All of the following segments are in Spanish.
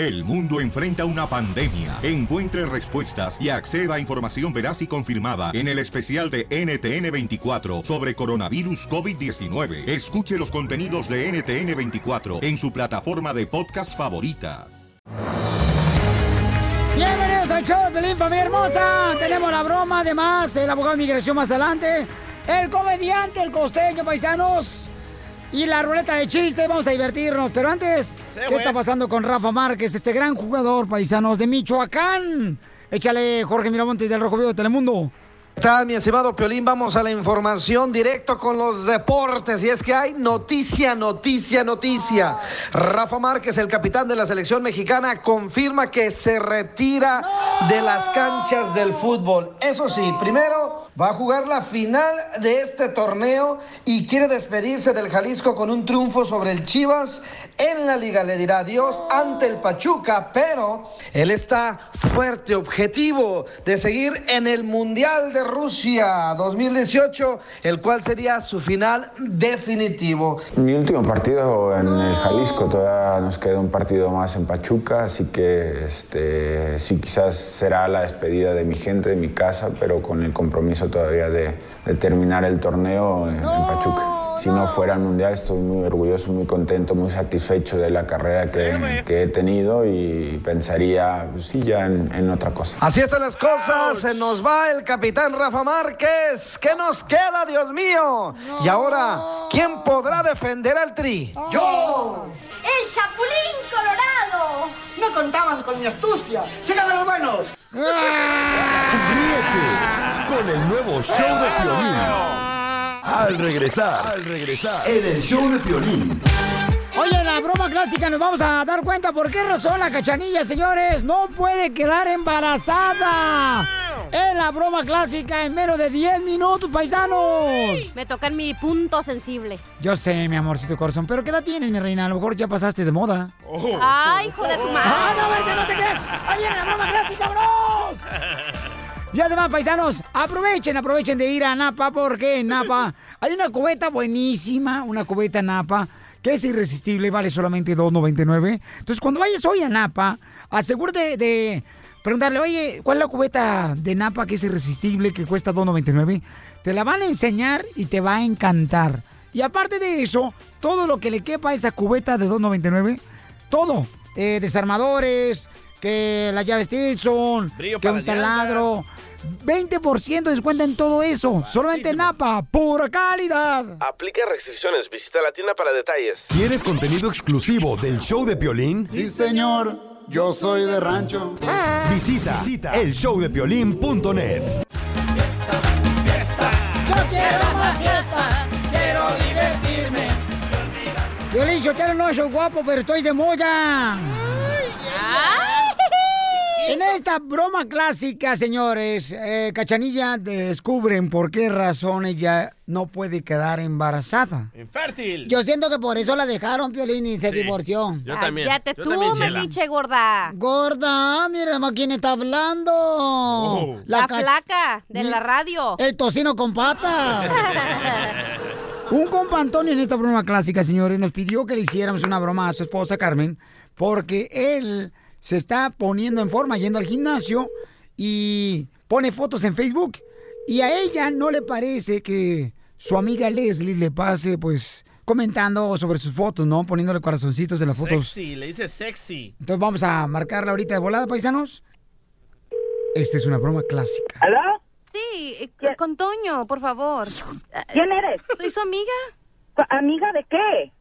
El mundo enfrenta una pandemia. Encuentre respuestas y acceda a información veraz y confirmada en el especial de NTN24 sobre coronavirus COVID-19. Escuche los contenidos de NTN24 en su plataforma de podcast favorita. Bienvenidos al show de Pelín, familia hermosa. Tenemos la broma, además, el abogado de migración más adelante, el comediante, el costeño, paisanos. Y la ruleta de chistes, vamos a divertirnos. Pero antes, ¿qué está pasando con Rafa Márquez, este gran jugador, paisanos de Michoacán? Échale, Jorge Miramontes del Rojo Vivo de Telemundo. ¿Qué tal, mi estimado Piolín? Vamos a la información directo con los deportes. Y es que hay noticia, noticia, noticia. Rafa Márquez, el capitán de la selección mexicana, confirma que se retira de las canchas del fútbol. Eso sí, primero va a jugar la final de este torneo y quiere despedirse del Jalisco con un triunfo sobre el Chivas en la liga. Le dirá adiós ante el Pachuca, pero él está fuerte, objetivo de seguir en el Mundial de Rusia 2018, el cual sería su final definitivo. Mi último partido en el Jalisco, todavía nos queda un partido más en Pachuca, así que este, sí quizás será la despedida de mi gente, de mi casa, pero con el compromiso todavía de, de terminar el torneo en, en Pachuca. Si no fuera el Mundial, estoy muy orgulloso, muy contento, muy satisfecho de la carrera que, que he tenido y pensaría, pues sí, ya en, en otra cosa. Así están las cosas, se nos va el capitán Rafa Márquez. ¿Qué nos queda, Dios mío? Y ahora, ¿quién podrá defender al Tri? ¡Yo! ¡El Chapulín Colorado! No contaban con mi astucia. ¡Llegan los buenos! Ríete con el nuevo show de Piolín. Al regresar, al regresar, en el show de Piolín. Oye, en la broma clásica nos vamos a dar cuenta por qué razón la cachanilla, señores, no puede quedar embarazada. En la broma clásica en menos de 10 minutos, paisanos. Me toca en mi punto sensible. Yo sé, mi amorcito corazón, pero ¿qué edad tienes, mi reina? A lo mejor ya pasaste de moda. Ay, hijo de tu madre. ¡Ah, no, verte, no te creas! ¡Ahí viene la broma clásica, bros! Y además, paisanos, aprovechen, aprovechen de ir a Napa, porque en Napa hay una cubeta buenísima, una cubeta Napa, que es irresistible, vale solamente $2.99. Entonces, cuando vayas hoy a Napa, asegúrate de preguntarle, oye, ¿cuál es la cubeta de Napa que es irresistible, que cuesta $2.99? Te la van a enseñar y te va a encantar. Y aparte de eso, todo lo que le quepa a esa cubeta de $2.99, todo, eh, desarmadores, que las llaves Stilson, Brillo que un taladro, 20% de descuento en todo eso. Solamente en Napa, pura calidad. Aplica restricciones. Visita la tienda para detalles. ¿Quieres contenido exclusivo del show de Piolín? Sí, señor. Yo soy de rancho. Visita, visita el showdepiolín.net. Yo quiero más fiesta, quiero divertirme. Yo le dicho, no soy guapo, pero estoy de moda. Esta broma clásica, señores, eh, Cachanilla descubren por qué razón ella no puede quedar embarazada. Infértil. Yo siento que por eso la dejaron, Piolín, y se Sí, divorció. yo también. Cállate Yo tú, también, Chela. metiche gorda. Gorda, mira más quién está hablando. Oh. La, ca- flaca de la radio. El tocino con patas. Un compa Antonio en esta broma clásica, señores, nos pidió que le hiciéramos una broma a su esposa Carmen, porque él se está poniendo en forma, yendo al gimnasio y pone fotos en Facebook. Y a ella no le parece que su amiga Leslie le pase, pues, comentando sobre sus fotos, ¿no? Poniéndole corazoncitos en las fotos. Sexy, le dice sexy. Entonces vamos a marcarla ahorita de volada, paisanos. Esta es una broma clásica. ¿Aló? Sí, eh, con Toño, por favor. ¿Quién eres? Soy su amiga. ¿Amiga de qué?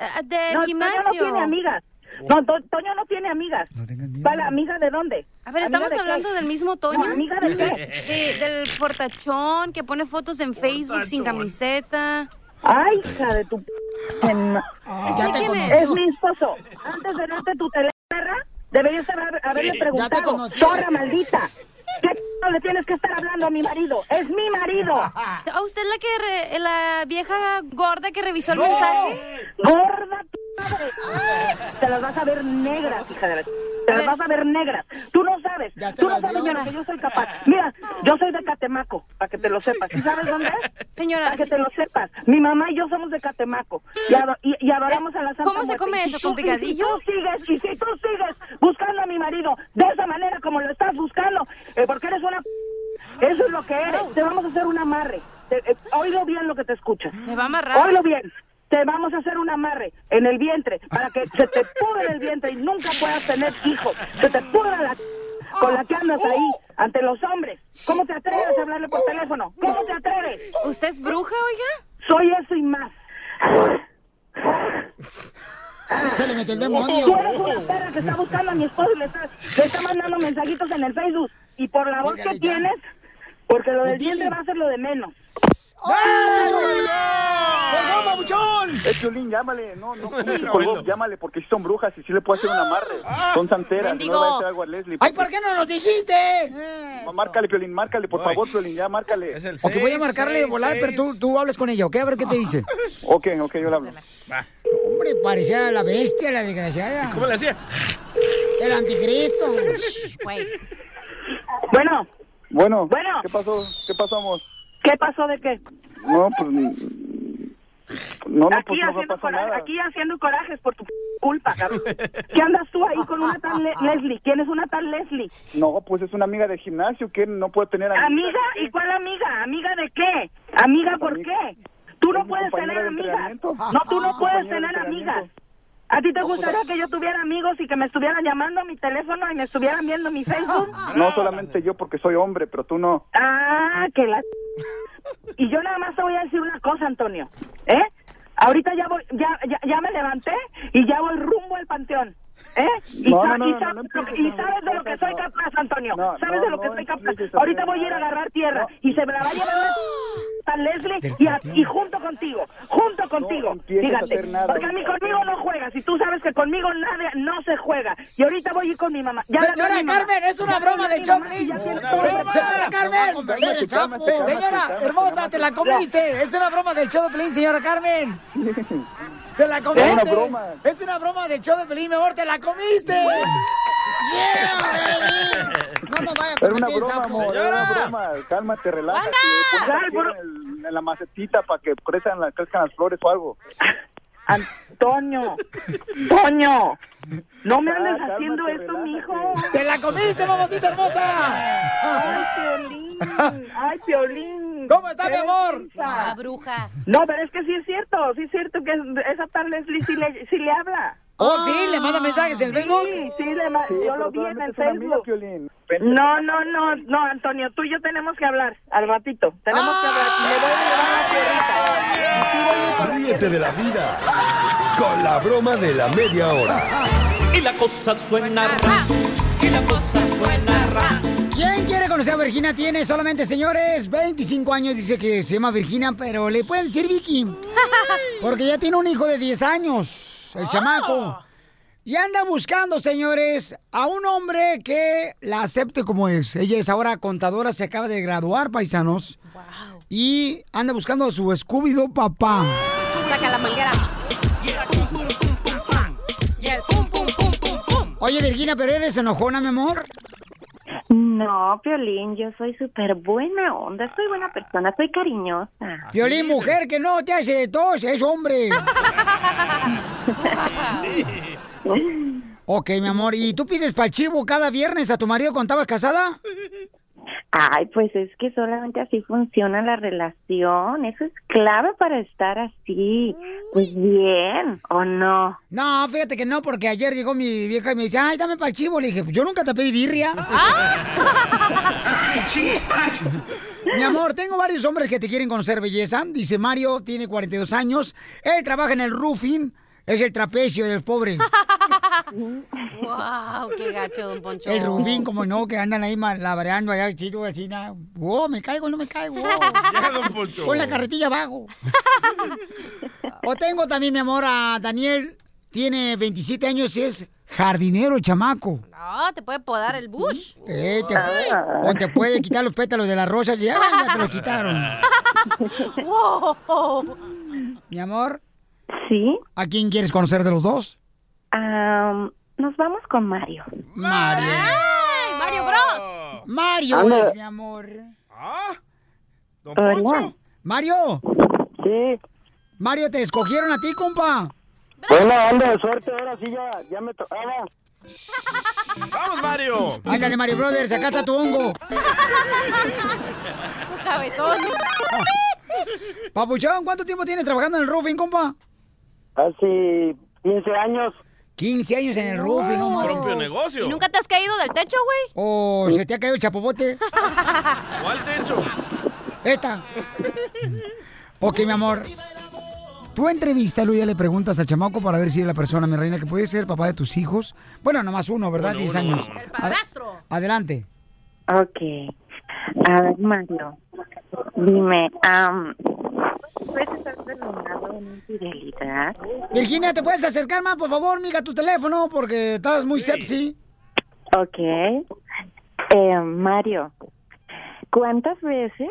Eh, del no, gimnasio. Toño no tiene amigas. No, To- Toño no tiene amigas. ¿Vale, amiga de dónde? A ver, ¿Amiga ¿estamos de qué? hablando del mismo Toño? No, ¿amiga de qué? De- del portachón que pone fotos en Facebook sin camiseta. Ay, hija de tu... ya te conocí. Es mi esposo. Antes de darte tu teléfono, deberías haber- haberle Sí. preguntado. Zorra maldita. ¿Qué p- le tienes que estar hablando a mi marido? Es mi marido. ¿A usted la que re- la vieja gorda que revisó el mensaje? Gorda tu madre. Te las vas a ver negras, hija de la... Te las vas a ver negras. Tú no sabes. Tú no sabes de lo que yo soy capaz. Mira, yo soy de Catemaco, para que te lo sepas. ¿Sí sabes dónde es? Señora, Para que sí. te lo sepas. Mi mamá y yo somos de Catemaco. Y, ado- y- y adoramos a la Santa ¿Cómo se come eso, con y picadillo? Si tú sigues, y si tú sigues marido de esa manera como lo estás buscando, eh, porque eres una... Eso es lo que eres. Te vamos a hacer un amarre. Te- eh, oílo bien lo que te escuchas. Me va a amarrar. Oílo bien. Te vamos a hacer un amarre en el vientre para que se te pudra el vientre y nunca puedas tener hijos. Se te pudra la con la que andas ahí ante los hombres. ¿Cómo te atreves a hablarle por teléfono? ¿Cómo te atreves? ¿Usted es bruja, oiga? Soy eso y más. Se le metió el Tú demonio. eres una perra que está buscando a mi esposo y le está, le está mandando mensajitos en el Facebook. Y por la voz que tienes, porque lo del diente va a ser lo de menos. Eh, Piolín, llámale, no, no, ¿cómo que colgó? Llámale, porque si son brujas y si le puede hacer un amarre. Son santeras, no le va a hacer algo a Leslie. ¡Ay, ¿por qué no nos dijiste? No, Márcale, Piolín, márcale, por favor, Piolín, ya, márcale. Es el Ok, voy a marcarle de seis, volada, seis. pero tú, tú hables con ella, ¿ok? A ver qué te dice. Ok, ok, yo le hablo. Hombre, parecía la bestia, la desgraciada. ¿Cómo le hacía? El anticristo. Bueno, Bueno, Bueno. ¿qué pasó? ¿Qué pasamos? ¿Qué pasó de qué? No, pues... No, no, aquí, pues no haciendo pasa coraje- nada. aquí haciendo corajes por tu culpa, cabrón. ¿Qué andas tú ahí con una tal Le- Leslie? ¿Quién es una tal Leslie? No, pues es una amiga de gimnasio que no puede tener amigas. ¿Amiga? ¿Y cuál amiga? ¿Amiga de qué? ¿Amiga por Amiga. qué? Tú no puedes tener amigas. No, tú no Mi puedes tener amigas. ¿A ti te pues, gustaría que yo tuviera amigos y que me estuvieran llamando a mi teléfono y me estuvieran viendo mi Facebook? No solamente yo porque soy hombre, pero tú no. Ah, que la... Y yo nada más te voy a decir una cosa, Antonio. ¿Eh? Ahorita ya voy, ya, ya, ya me levanté y ya voy rumbo al panteón. ¿Eh? Y, No, sa- no, no, y no, sabes, y de lo que soy capaz, Antonio. No, sabes de lo que no soy capaz. Ahorita voy a ir a agarrar tierra No. y se me la va a llevar a Leslie y, a- y junto contigo, junto contigo. Fíjate, porque a mí conmigo no juegas y tú sabes que conmigo nadie, no se juega. Y ahorita voy a ir con mi mamá. Ya Señora mi mamá. Carmen, es una Ya broma de Choplin. Señora. Carmen. Señora, hermosa, te la comiste. Es una broma del Pelín, señora Carmen. Te la comiste. una broma. Es una broma del show de Pelín, mi amor, te la comiste. Yeah, baby. No nos vaya a Era una cometer broma, sapo. amor, era una broma. Cálmate, relájate. Ponte tierra en, el- en la macetita para que crezcan, la- crezcan las flores o algo. Antonio, Toño, no me Ah, andes cálmate, haciendo esto, relájate. mijo. Te la comiste, mamacita hermosa. Ay, Piolín, ay, Piolín. ¿Cómo está, mi amor? Ah, bruja. No, pero es que sí es cierto, sí es cierto que esa tal Leslie sí le, sí le habla. Oh, sí, le manda mensajes en Facebook. Sí, sí, le ma- Sí, yo lo vi en el amiga, Facebook. No, no, no, no, Antonio, tú y yo tenemos que hablar al ratito. Tenemos que hablar. Le voy a llevar la Ríete de la vida con la broma de la media hora. Y la cosa suena ra, y la cosa suena ra. ¿Quién quiere conocer a Virginia? Tiene solamente, señores, 25 años. Dice que se llama Virginia, pero le pueden decir Vicky. Porque ya tiene un hijo de 10 años, el chamaco. Y anda buscando, señores, a un hombre que la acepte como es. Ella es ahora contadora, se acaba de graduar, paisanos. Y anda buscando a su Scooby-Doo papá. Saca la manguera. Y el pum, pum, pum, pum, pum. Oye, Virginia, ¿pero eres enojona, mi amor? No, Piolín, yo soy súper buena onda, soy buena persona, soy cariñosa. Violín, mujer, que no te hace tos, es hombre. Ok, mi amor, ¿y tú pides para chivo cada viernes a tu marido cuando estabas casada? Ay, pues es que solamente así funciona la relación, eso es clave para estar así, pues bien, ¿o no? No, fíjate que no, porque ayer llegó mi vieja y me dice, ay, dame para chivo. Le dije, pues yo nunca te pedí birria. Mi amor, tengo varios hombres que te quieren conocer, belleza. Dice Mario, tiene 42 años. Él trabaja en el roofing. Es el trapecio del pobre. wow, qué gacho, don Poncho. El roofing, como no, que andan ahí labreando allá, chido, así, nada. Wow, me caigo, no me caigo. Ya, don Poncho. Con la carretilla abajo. o tengo también, mi amor, a Daniel. Tiene 27 años y es jardinero, chamaco. No, te puede podar el bush. Eh, te puede- o te puede quitar los pétalos de las rosas. Ya, ya te los quitaron. wow. Mi amor, ¿Sí? ¿a quién quieres conocer de los dos? Am, nos vamos con Mario. Mario. ¡Ay, Mario Bros! Mario Anda. es mi amor. Ah, don. Poncho. Mario. Sí. Mario, ¿te escogieron a ti, compa? Buena onda de suerte, ahora sí ya, ya me tocaba. ¡Vamos, Mario! Ándale, Mario Brothers, acá está tu hongo. Tu cabezón. Papuchón, ¿cuánto tiempo tienes trabajando en el roofing, compa? Hace 15 años. 15 años en el roofing, no mames. Propio negocio. ¿Y nunca te has caído del techo, güey? Oh, se te ha caído el chapopote. ¿Cuál techo? Esta. Ok, mi amor. Tú entrevístalo y ya le preguntas al chamaco para ver si es la persona, mi reina, que puede ser papá de tus hijos. Bueno, nomás uno, ¿verdad? Uno, 10 uno, años. uno, uno. El padrastro. Adelante. Ok. A ver, Mario, dime, am, ¿puedes estar perdonado en infidelidad? Virginia, ¿te puedes acercar más, por favor, miga, tu teléfono? Porque estás muy sepsi. Ok. Eh, Mario, ¿cuántas veces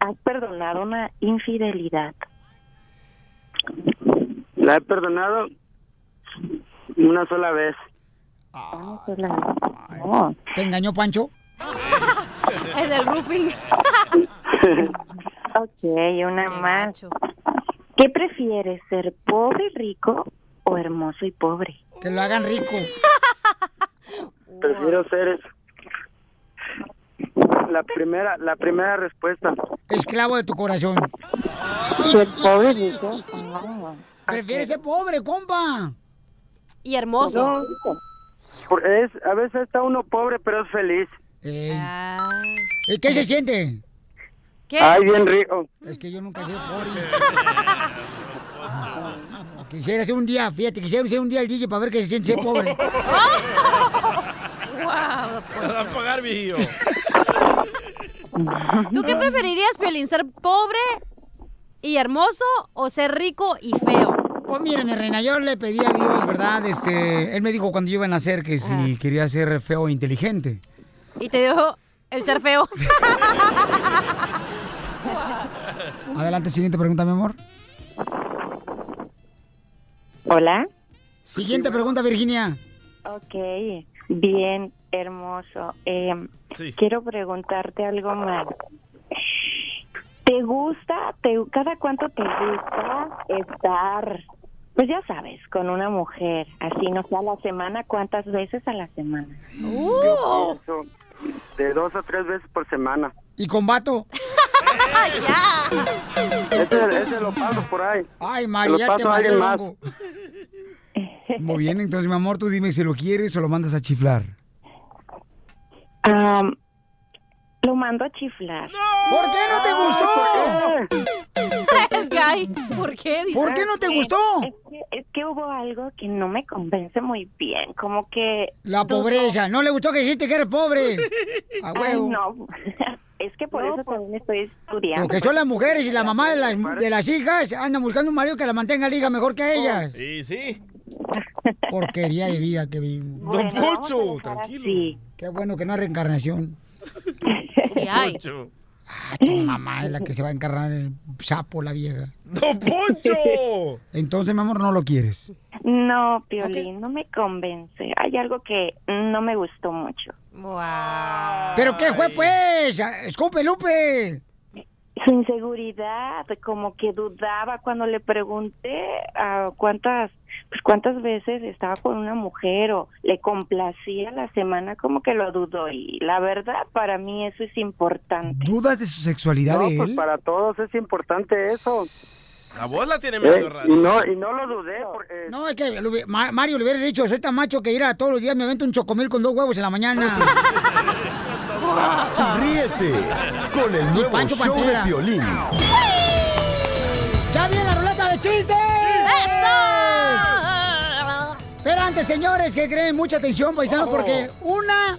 has perdonado una infidelidad? La he perdonado una sola vez. Una sola vez. Oh. ¿Te engañó Pancho? El del roofing. Ok, una más. ¿Qué prefieres, ser pobre y rico o hermoso y pobre? Que lo hagan rico. Prefiero ser la primera, la primera respuesta. Esclavo de tu corazón. Ser pobre y rico. Oh. Prefieres ser pobre, compa. Y hermoso. No, por- es, a veces está uno pobre, pero es feliz. ¿Y qué se siente? ¿Qué? Ay, bien rico. Es que yo nunca he sido pobre. Quisiera ser un día, fíjate, quisiera ser un día el DJ para ver qué se siente ser pobre. Te va a pagar, viejillo. ¿Tú qué preferirías, Piolín? ¿Ser pobre y hermoso o ser rico y feo? Pues mire, mi reina, yo le pedí a Dios, ¿verdad? Este, él me dijo cuando yo iba a nacer que si quería ser feo e inteligente. Y te dijo el ser feo. Adelante, siguiente pregunta, mi amor. Hola. Siguiente pregunta, Virginia. Ok, bien, hermoso. Eh, Quiero preguntarte algo más. ¿Te gusta, te, cada cuánto te gusta estar, pues ya sabes, con una mujer, así, no sé, a la semana, cuántas veces a la semana? Yo pienso de dos a tres veces por semana. ¿Y con vato? Ese, ese lo paso por ahí. Ay, María, lo ya te paso a alguien más. Muy bien, entonces, mi amor, tú dime si lo quieres o lo mandas a chiflar. Am, lo mando a chiflar. ¿Por qué no te gustó? ¿Por qué? Dice? ¿Por qué no te gustó? Es que, es que hubo algo que no me convence muy bien, como que... La pobreza. No le gustó que dijiste que eres pobre. A Ay, huevo. no, es que por eso también estoy estudiando. Porque son las mujeres y la mamá de las, de las hijas andan buscando un marido que la mantenga liga mejor que ellas. Y sí. Porquería de vida que vivimos. Don Poncho, tranquilo. Qué bueno que no hay reencarnación. Sí hay. Poncho. Ah, tu mamá es la que se va a encarnar en el sapo, la vieja. ¡Don Poncho! Entonces, mi amor, no lo quieres. No, Piolín, no me convence. Hay algo que no me gustó mucho. ¿Pero qué fue, pues? ¡Escupe, Lupe! Su inseguridad, como que dudaba cuando le pregunté a cuántas, pues cuántas veces estaba con una mujer o le complacía la semana, como que lo dudó y la verdad para mí eso es importante. ¿Dudas de su sexualidad No, de pues para todos es importante eso. La voz la tiene medio Eh, rara. y no y no lo dudé porque No, es que Mario le hubiera dicho, soy tan macho que ir a todos los días me avento un chocomil con dos huevos en la mañana. Ríete con el nuevo Pancho show Pantera. de violín. ¡Ya viene la ruleta de chistes! Pero señores, que creen mucha atención, paisanos, porque una,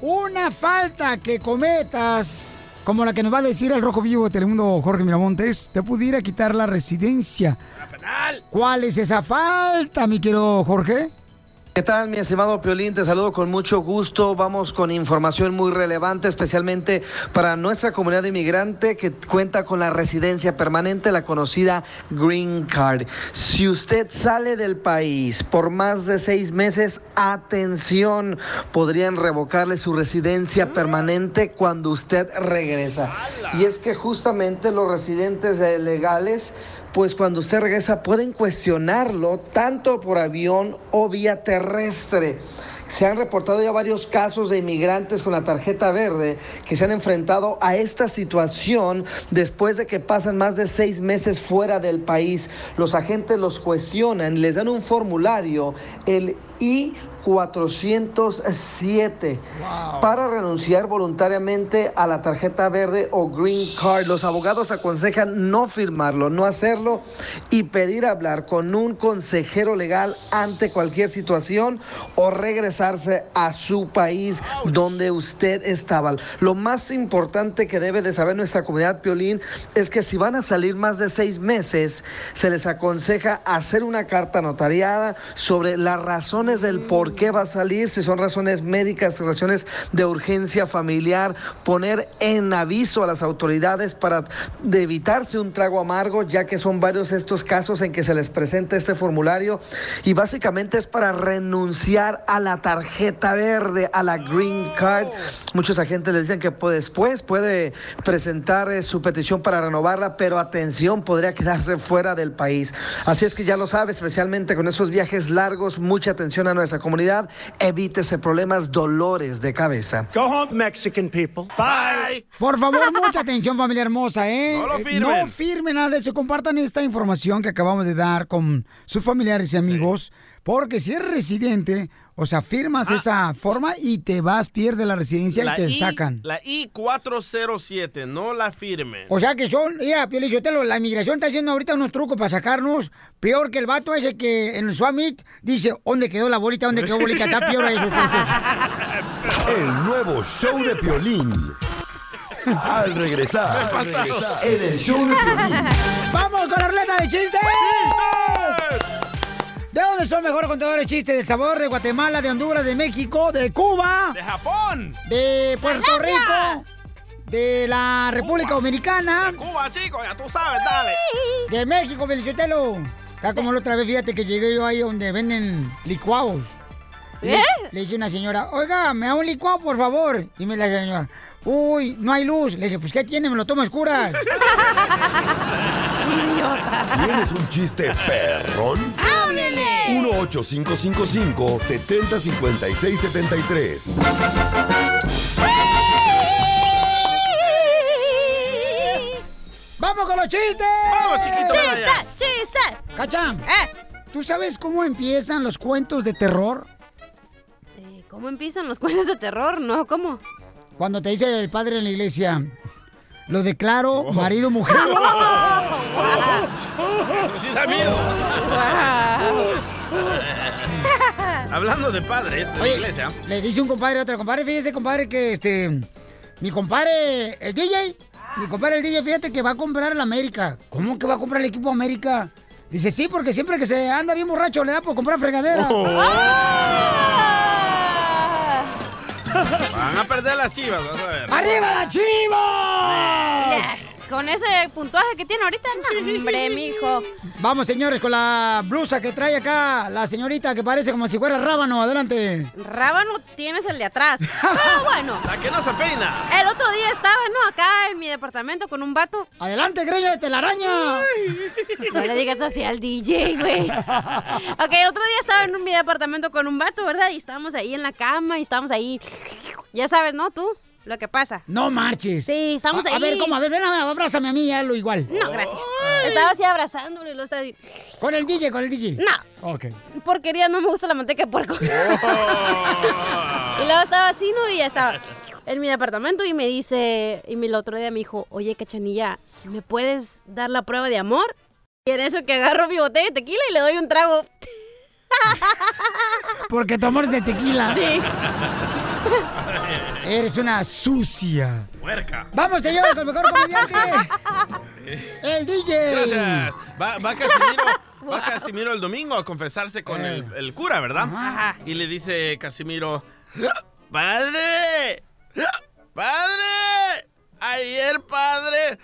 una falta que cometas, como la que nos va a decir el rojo vivo de Telemundo Jorge Miramontes, te pudiera quitar la residencia. ¿Cuál es esa falta, mi querido Jorge? ¿Qué tal, mi estimado Piolín? Te saludo con mucho gusto. Vamos con información muy relevante, especialmente para nuestra comunidad inmigrante que cuenta con la residencia permanente, la conocida Green Card. Si usted sale del país por más de seis meses, atención, podrían revocarle su residencia permanente cuando usted regresa. Y es que justamente los residentes eh, legales pues cuando usted regresa pueden cuestionarlo tanto por avión o vía terrestre. Se han reportado ya varios casos de inmigrantes con la tarjeta verde que se han enfrentado a esta situación después de que pasan más de seis meses fuera del país. Los agentes los cuestionan, les dan un formulario, el I 407 para renunciar voluntariamente a la tarjeta verde o green card. Los abogados aconsejan no firmarlo, no hacerlo y pedir hablar con un consejero legal ante cualquier situación o regresarse a su país donde usted estaba. Lo más importante que debe de saber nuestra comunidad Piolín es que si van a salir más de seis meses, se les aconseja hacer una carta notariada sobre las razones del por qué va a salir, si son razones médicas, razones de urgencia familiar, poner en aviso a las autoridades para de evitarse un trago amargo, ya que son varios estos casos en que se les presenta este formulario y básicamente es para renunciar a la tarjeta verde, a la green card. Muchos agentes le dicen que pues, después puede presentar eh, su petición para renovarla, pero atención, podría quedarse fuera del país. Así es que ya lo sabe, especialmente con esos viajes largos, mucha atención a nuestra comunidad, evítese problemas, dolores de cabeza. Go home, Mexican people. Bye. Por favor, mucha atención, familia hermosa, ¿eh? No lo Eh, firmen. No firmen nada de eso. Compartan esta información que acabamos de dar con sus familiares y amigos. Porque si eres residente, o sea, firmas esa forma y te vas, pierdes la residencia La y te I- sacan. La I-407, no la firmen. O sea que son, mira, Pio Lizotelo, la inmigración está haciendo ahorita unos trucos para sacarnos. Peor que el vato ese que en el Swamit dice, ¿dónde quedó la bolita? ¿Dónde quedó bolita? Está peor a esos trucos. El nuevo show de Piolín. Al regresar, al regresar, en el show de Piolín. ¡Vamos con la ruleta de chistes! ¿De dónde son mejores contadores de chistes? ¿Del sabor de Guatemala, de Honduras, de México, de Cuba? ¡De Japón! ¿De Puerto Rico? ¿De la República Dominicana? Cuba, chico, ya tú sabes, dale. De México, Felicitelo. Está como la otra vez, fíjate que llegué yo ahí donde venden licuados. Y le- ¿Eh? Le dije a una señora, oiga, me da un licuado, por favor. Y me la señora, uy, no hay luz. Le dije, pues, ¿qué tiene? Me lo tomo a escuras. Idiota. ¿Tienes un chiste perrón? ¡Háblele! 1-855-570-5673. ¡Vamos con los chistes! ¡Vamos, chiquito! ¡Chiste! ¡Chiste! ¡Cacham! ¿Eh? ¿Tú sabes cómo empiezan los cuentos de terror? Eh, ¿Cómo empiezan los cuentos de terror? No, ¿cómo? Cuando te dice el padre en la iglesia, lo declaro marido mujer. Eso sí da miedo. Hablando de padres de la Oye, iglesia. le dice un compadre a otro compadre, fíjese compadre que este, mi compadre, el DJ, mi compadre el DJ, fíjate que va a comprar el América. ¿Cómo que va a comprar el equipo América? Dice, sí, porque siempre que se anda bien borracho le da por comprar fregadera. Perder las chivas, vas a ver. ¡Arriba la chivas! Con ese puntuaje que tiene ahorita, no, hombre, mijo. Vamos, señores, con la blusa que trae acá la señorita que parece como si fuera rábano. Adelante. Rábano tienes el de atrás. Pero bueno, La que no se peina. el otro día estaba, ¿no? Acá en mi departamento con un vato. Adelante, greña de telaraña. No le digas así al DJ, güey. Ok, el otro día estaba en un- mi departamento con un vato, ¿verdad? Y estábamos ahí en la cama y estábamos ahí. Ya sabes, ¿no? Tú, lo que pasa. No marches. Sí, estamos a, ahí. A ver, ¿cómo? A ver, ven, abrázame a mí, hazlo igual. No, gracias. Estaba así abrazándole y lo estaba así. Con el DJ, con el DJ. No, Ok. porquería, no me gusta la manteca de puerco. y luego estaba así, ¿no? Y ya estaba en mi departamento y me dice, y el otro día me dijo, oye, cachanilla, ¿me puedes dar la prueba de amor? Y en eso que agarro mi botella de tequila y le doy un trago. Porque tu amor es de tequila. Sí. Eres una sucia. Puerca. Vamos, señor, con el mejor comediante. El DJ. Gracias. Va, va Casimiro, va Casimiro el domingo a confesarse con el, el cura, ¿verdad? Ajá. Y le dice Casimiro, ¡Padre! ¡Padre! Ayer, padre,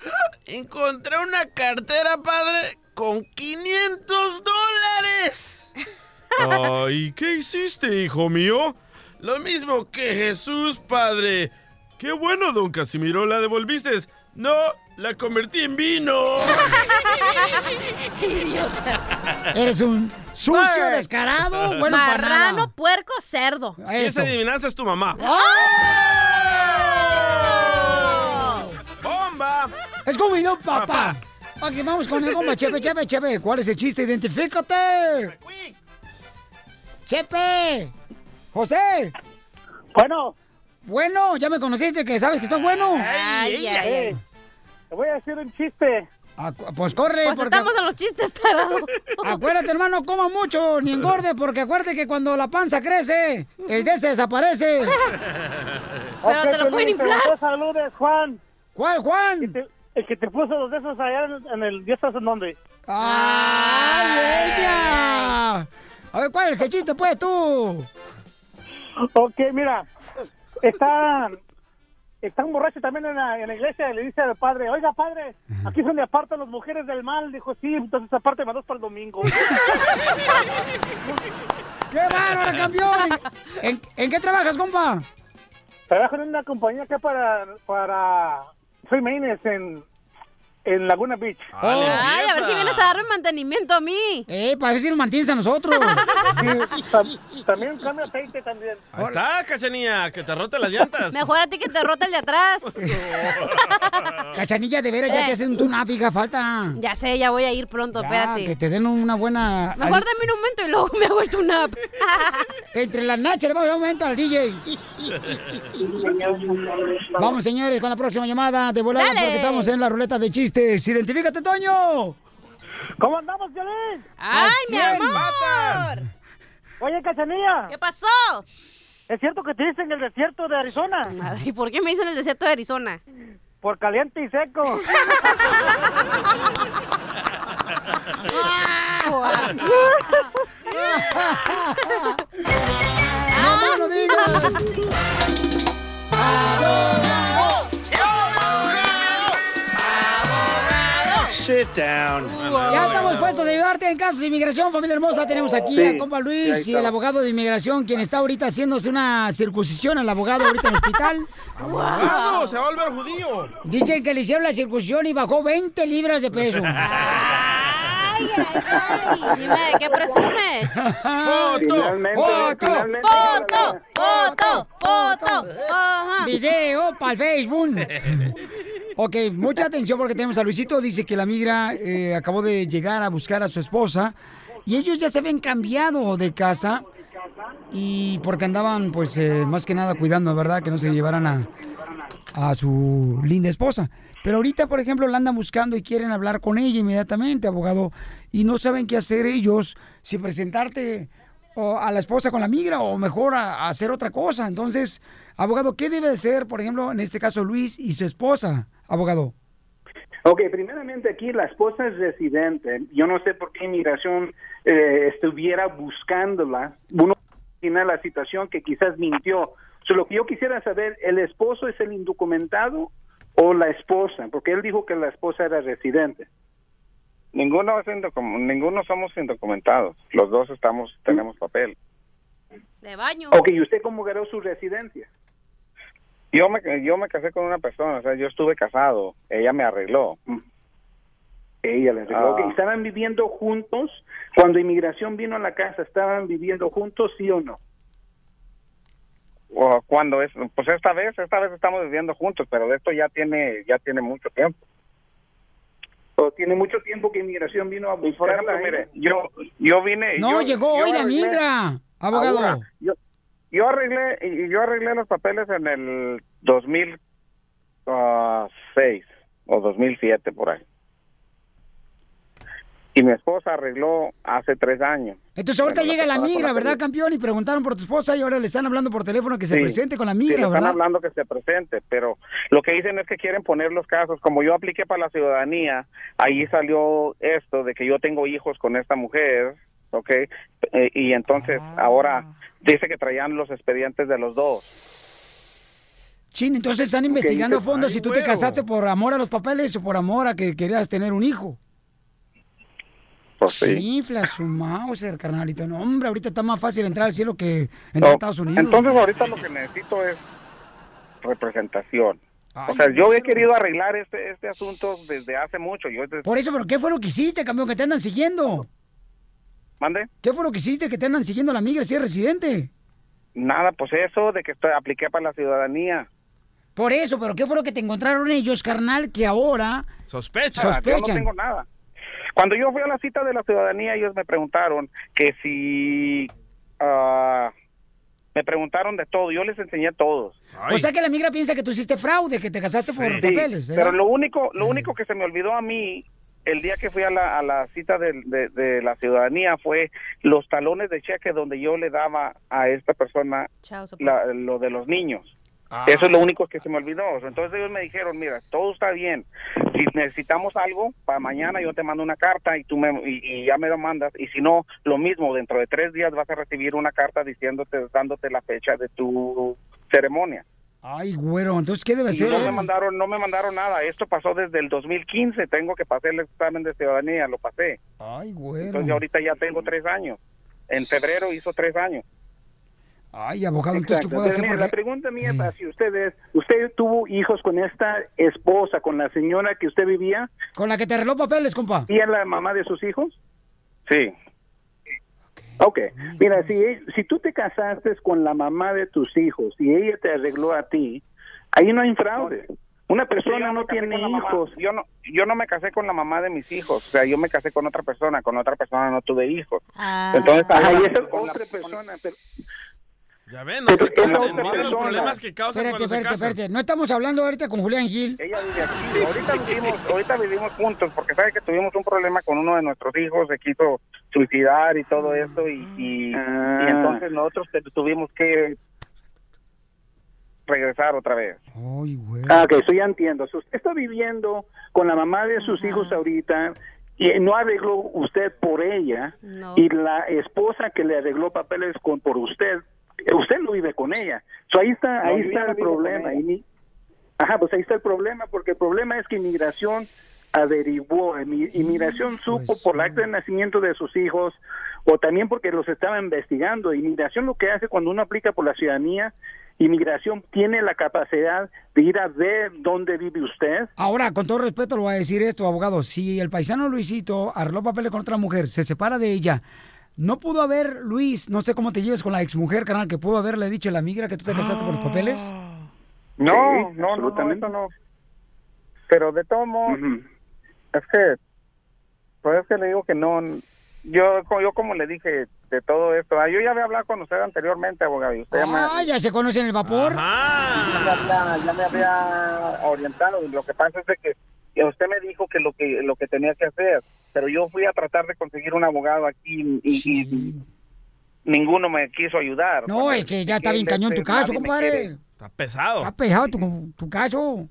encontré una cartera, padre, con 500 dólares. Ay, ¿qué hiciste, hijo mío? Lo mismo que Jesús, padre. Qué bueno, don Casimiro, la devolviste. No, la convertí en vino. Idiota. Eres un sucio, Ay. descarado, bueno. Marrano, puerco, cerdo. Si esa adivinanza es tu mamá. ¡Bomba! Es como mi papá. Ok, vamos con el compa, Chepe, Chepe, Chepe. ¿Cuál es el chiste? ¡Identifícate! ¡Chepe! ¡José! Bueno. Bueno, ya me conociste, que sabes que estoy bueno. Ay, ay, ay. Te voy a decir un chiste. Acu- Pues corre, Pues porque... estamos en los chistes, tarado. Acuérdate, hermano, coma mucho, ni engorde, porque acuérdate que cuando la panza crece, el D se desaparece. Pero te lo pueden inflar. Saludes, Juan. ¿Cuál, Juan? El que te, el que te puso los de esos allá en, en el... ¿Ya estás en dónde? ¡Ay, ella! A ver, ¿cuál es el chiste, pues, tú? Ok, mira. Está... Está un borracho también en la, en la iglesia y le dice al padre, oiga, padre, aquí es donde apartan las mujeres del mal. Dijo, sí, entonces apárteme dos para el domingo. ¡Qué bárbaro, campeón! ¿En, en qué trabajas, compa? Trabajo en una compañía acá para, para Soy Maines en, en Laguna Beach. Ay, a ver si vienes a darme mantenimiento a mí. Eh, para ver si nos mantienes a nosotros. Sí, tam- también cambia aceite también. Ahí está, cachanilla, que te rote las llantas. Mejor a ti que te rota el de atrás. Cachanilla, de veras, ya Eh. te hacen un tune-up, hija, falta. Ya sé, ya voy a ir pronto, Ya, espérate. que te den una buena... Mejor dame un momento y luego me hago el tune-up. Entre las nachas le vamos a dar un momento al DJ. Vamos, señores, con la próxima llamada de volada Dale. porque estamos en la ruleta de chistes. ¡Identifícate, Toño! ¿Cómo andamos, Violín? ¡Ay, mi amor! Oye, Cachanilla, ¿Qué pasó? ¿es cierto que te dicen en el desierto de Arizona? Madre, ¿y por qué me dicen el desierto de Arizona? Por caliente y seco. ¡No más lo digas! Sit down. Ya estamos puestos a ayudarte en casos de inmigración, familia hermosa. Tenemos aquí Sí, a compa Luis y el abogado de inmigración, quien está ahorita haciéndose una circuncisión al abogado ahorita en el hospital. ¡Abogado! ¡Se va a volver judío! Dice que le hicieron la circuncisión y bajó 20 libras de peso. Ay, ay, ay. Dime, ¿de qué presumes? ¡Foto! Finalmente, ¡Foto! finalmente. ¡Foto! ¡Foto! ¡Foto! Ajá. Video para el Facebook. Ok, mucha atención porque tenemos a Luisito. Dice que la migra eh, acabó de llegar a buscar a su esposa y ellos ya se habían cambiado de casa y porque andaban, pues, eh, más que nada cuidando, ¿verdad? Que no se llevaran a, a su linda esposa. Pero ahorita, por ejemplo, la andan buscando y quieren hablar con ella inmediatamente, abogado, y no saben qué hacer ellos, si presentarte o a la esposa con la migra o mejor a, hacer otra cosa. Entonces, abogado, ¿qué debe de ser, por ejemplo, en este caso Luis y su esposa, abogado? Ok, primeramente aquí la esposa es residente. Yo no sé por qué inmigración eh, estuviera buscándola. Uno imagina la situación que quizás mintió. So, lo que yo quisiera saber, ¿el esposo es el indocumentado o la esposa? Porque él dijo que la esposa era residente. Ninguno, es indocum- ninguno somos indocumentados. Los dos estamos, tenemos papel. De baño. Ok, ¿y usted cómo ganó su residencia? Yo me, yo me casé con una persona, o sea, yo estuve casado. Ella me arregló. Ella le arregló. Ah. Ok, ¿Estaban viviendo juntos? Cuando inmigración vino a la casa, ¿estaban viviendo juntos, sí o no? O cuando es, pues esta vez, esta vez estamos viviendo juntos, pero esto ya tiene, ya tiene mucho tiempo. ¿O tiene mucho tiempo que inmigración vino a Por buscarla? ejemplo, mire, yo, yo vine. No, yo- llegó yo hoy la migra, abogado. Ahora, yo, yo arreglé, y yo arreglé los papeles en el 2006 o 2007 por ahí. Y mi esposa arregló hace tres años. Entonces ahorita Bueno, llega la migra, la ¿verdad, campeón? Y preguntaron por tu esposa y ahora le están hablando por teléfono que se Sí. presente con la Sí, migra, están ¿verdad? hablando que se presente, pero lo que dicen es que quieren poner los casos. Como yo apliqué para la ciudadanía, ahí salió esto de que yo tengo hijos con esta mujer, ¿ok? Eh, y entonces Ah. ahora dice que traían los expedientes de los dos. Chin, entonces están investigando a fondo si tú te casaste por amor a los papeles o por amor a que querías tener un hijo. Pues sí. Su Mauser, carnalito. No, hombre, ahorita está más fácil entrar al cielo que en No, Estados Unidos. Entonces ahorita lo que necesito es representación. o sea, yo he querido arreglar este, este asunto desde hace mucho. Yo desde- Por eso, pero ¿qué fue lo que hiciste, campeón, que te andan siguiendo? ¿Mande? ¿Qué fue lo que hiciste que te andan siguiendo la migra si es residente? Nada, pues eso de que estoy, apliqué para la ciudadanía. Por eso, pero ¿qué fue lo que te encontraron ellos, carnal, que ahora Sospecha. Yo no sospechan? tengo nada. Cuando yo fui a la cita de la ciudadanía, ellos me preguntaron que si... ah, me preguntaron de todo, yo les enseñé a todos. O sea que la migra piensa que tú hiciste fraude, que te casaste por Sí, papeles. ¿verdad? pero lo único, lo único que se me olvidó a mí el día que fui a la, a la cita de, de- de la ciudadanía fue los talones de cheque donde yo le daba a esta persona la- lo de los niños. Eso es lo único que se me olvidó. Entonces ellos me dijeron, mira, todo está bien. Si necesitamos algo, para mañana yo te mando una carta y tú me, y, y ya me lo mandas. Y si no, lo mismo, dentro de tres días vas a recibir una carta diciéndote, dándote la fecha de tu ceremonia. Ay, güero, entonces, ¿qué debe Y ser? no me mandaron, no me mandaron nada. Esto pasó desde el 2015. Tengo que pasar el examen de ciudadanía, lo pasé. Ay, güero. Entonces ahorita ya tengo tres años. En febrero hizo tres años. Ay, abogado, entonces, ¿qué puedo hacer? mira, Porque- La pregunta mía es si usted es, usted tuvo hijos con esta esposa, con la señora que usted vivía. Con la que te arregló papeles, compa. ¿Y es la mamá de sus hijos? Sí. Ok, mira, si, si tú te casaste con la mamá de tus hijos y ella te arregló a ti, ahí no hay fraude. Una persona no tiene hijos. Yo no, yo no me casé con la mamá de mis hijos. O sea, yo me casé con otra persona. Con otra persona no tuve hijos. Entonces, ahora- y esa es otra persona. pero- Ya ven, no se Miren los problemas que causan Espérate, cuando se espérate, casan. espérate. No estamos hablando ahorita con Julián Gil. Ella vive aquí. Ahorita vivimos, ahorita vivimos juntos porque sabe que tuvimos un problema con uno de nuestros hijos, se quiso suicidar y todo esto y, y, Ah. y entonces nosotros tuvimos que regresar otra vez. Ah, ok, eso ya entiendo. Usted está viviendo con la mamá de sus hijos ahorita y no arregló usted por ella y la esposa que le arregló papeles con por usted, usted no vive con ella. So, ahí está, No, ahí está no el problema. Y Ajá, pues ahí está el problema, porque el problema es que inmigración averiguó, Inmi- inmigración supo por el acta de nacimiento de sus hijos o también porque los estaba investigando. Inmigración lo que hace cuando uno aplica por la ciudadanía, inmigración tiene la capacidad de ir a ver dónde vive usted. Ahora, con todo respeto, lo voy a decir esto, abogado. Si el paisano Luisito arregló papeles con otra mujer, se separa de ella, no pudo haber, Luis, no sé cómo te lleves con la exmujer, carnal, que pudo haberle dicho a la migra que tú te casaste por los papeles. No, Sí, no, no, no, absolutamente. no. Pero de todos modos, es que, pues es que le digo que no, yo, yo como le dije de todo esto, ah, yo ya había hablado con usted anteriormente, abogado, y usted ya me- Ah, ya se conocen el vapor. ya, me había, ya me había orientado, y lo que pasa es de que usted me dijo que lo que lo que tenía que hacer, pero yo fui a tratar de conseguir un abogado aquí y, y ninguno me quiso ayudar. No, es que ya está bien cañón tu caso, compadre. Está pesado. Está pejado tu, tu caso.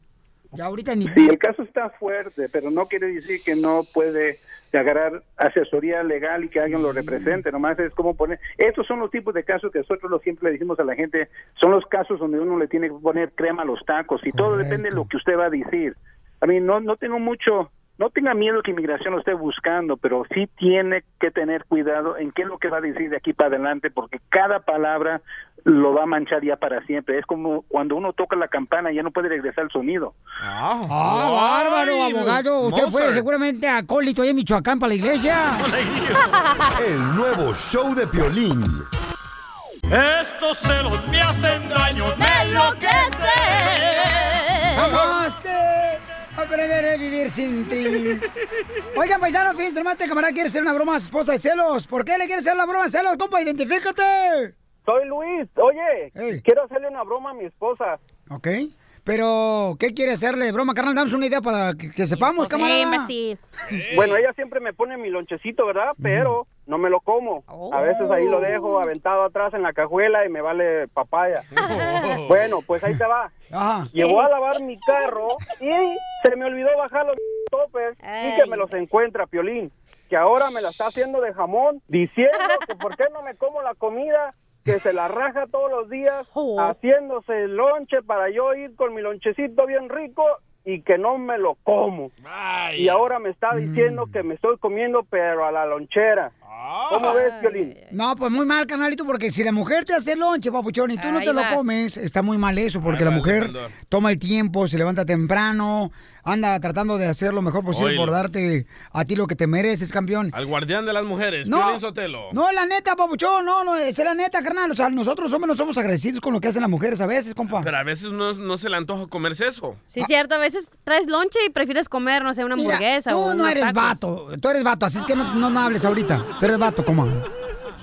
Ya ahorita ni... Sí, el caso está fuerte, pero no quiere decir que no puede agarrar asesoría legal y que alguien lo represente, nomás es como poner, estos son los tipos de casos que nosotros lo siempre le decimos a la gente, son los casos donde uno le tiene que poner crema a los tacos y todo depende de lo que usted va a decir. A mí no, no tengo mucho, no tenga miedo que inmigración lo esté buscando, pero sí tiene que tener cuidado en qué es lo que va a decir de aquí para adelante, porque cada palabra lo va a manchar ya para siempre. Es como cuando uno toca la campana, ya no puede regresar el sonido. Ah, bárbaro, abogado. Usted fue seguramente acólito ahí en Michoacán para la iglesia. El nuevo show de Piolín. Estos celos me hacen daño, me enloquece. ¡Amaste! Aprender a vivir sin ti. Oigan, paisano, fíjense, nomás este camarada quiere hacer una broma a su esposa de celos. ¿Por qué le quiere hacer la broma de celos, compa? Identifícate. Soy Luis. Oye, quiero hacerle una broma a mi esposa. Ok. Pero, ¿qué quiere hacerle? Broma, carnal, damos una idea para que, que sepamos, Pues, camarada. imbécil. Bueno, ella siempre me pone mi lonchecito, ¿verdad? Pero no me lo como. Oh. A veces ahí lo dejo aventado atrás en la cajuela y me vale papaya. Bueno, pues ahí te va. Ajá. Llegó a lavar mi carro y se me olvidó bajar los topes y que me los encuentra, Piolín. Que ahora me la está haciendo de jamón, diciendo que por qué no me como la comida, que se la raja todos los días, haciéndose el lonche para yo ir con mi lonchecito bien rico y que no me lo como. Y ahora me está diciendo que me estoy comiendo, pero a la lonchera. ¿Cómo ves, Piolín? No, pues muy mal, canalito, porque si la mujer te hace lonche, papuchón, y tú no Ahí te lo comes, está muy mal eso, porque Ahí la mujer toma el tiempo, se levanta temprano, anda tratando de hacer lo mejor posible Oílo. por darte a ti lo que te mereces, campeón. Al guardián de las mujeres, No. Piolín Sotelo. No, la neta, papuchón, no, no, es la neta, carnal. O sea, nosotros los hombres no somos agresivos con lo que hacen las mujeres a veces, compa. Pero a veces no, no se le antoja comerse eso. Sí, cierto, a veces traes lonche y prefieres comer, no sé, una Mira, hamburguesa tú o no unos eres tacos. vato, tú eres vato, así es que no, no, no hables ahorita. Tú eres vato, ¿cómo?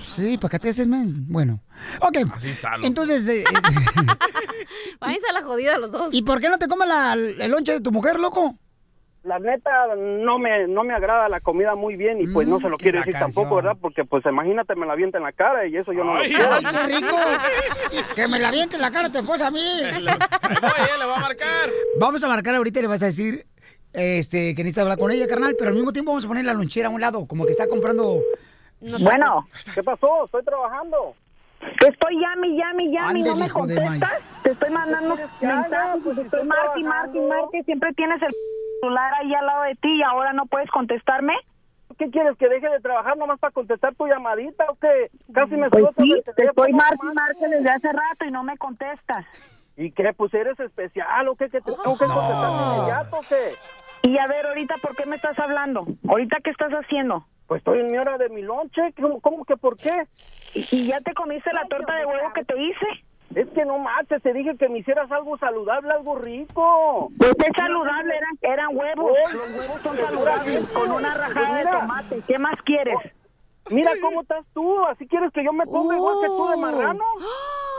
Sí, para que te haces men. Bueno, ok. Así está, loco. Entonces, eh, Váyanse a la jodida los dos. ¿y por qué no te comes la- el lonche de tu mujer, loco? La neta, no me, no me agrada la comida muy bien y pues no se lo Mm, quiero decir canción. tampoco, ¿verdad? Porque pues imagínate, me la avienta en la cara y eso yo no Ay, lo quiero. ¡Ay, qué rico! que me la aviente en la cara tu esposa a mí. Ahí voy, eh, le va a marcar. Vamos a marcar ahorita y le vas a decir este, que necesitas hablar con ella, carnal, pero al mismo tiempo vamos a poner la lonchera a un lado, como que está comprando... Bueno, ¿qué pasó? Estoy trabajando. Te estoy llame, llame, llame no me contestas. Te estoy mandando mensajes, pues, estoy marque, trabajando. marque. Siempre tienes el celular ahí al lado de ti y ahora no puedes contestarme. ¿Qué quieres? ¿Que deje de trabajar nomás para contestar tu llamadita o qué? Casi me Pues sí, te estoy nomás. marque desde hace rato y no me contestas. ¿Y qué? Pues eres especial o qué? ¿Que te tengo que contestar de inmediato o qué? Y a ver, ahorita, ¿por qué me estás hablando? ¿Ahorita qué estás haciendo? Pues estoy en mi hora de mi lonche. ¿Cómo, cómo que por qué? ¿Y, y ya te comiste la torta de huevo que te hice? Es que no manches, te dije que me hicieras algo saludable, algo rico. Pues es saludable, eran, eran huevos. Los huevos son saludables con una rajada de mira. tomate. ¿Qué más quieres? Mira cómo estás tú, así quieres que yo me ponga igual que tú de marrano.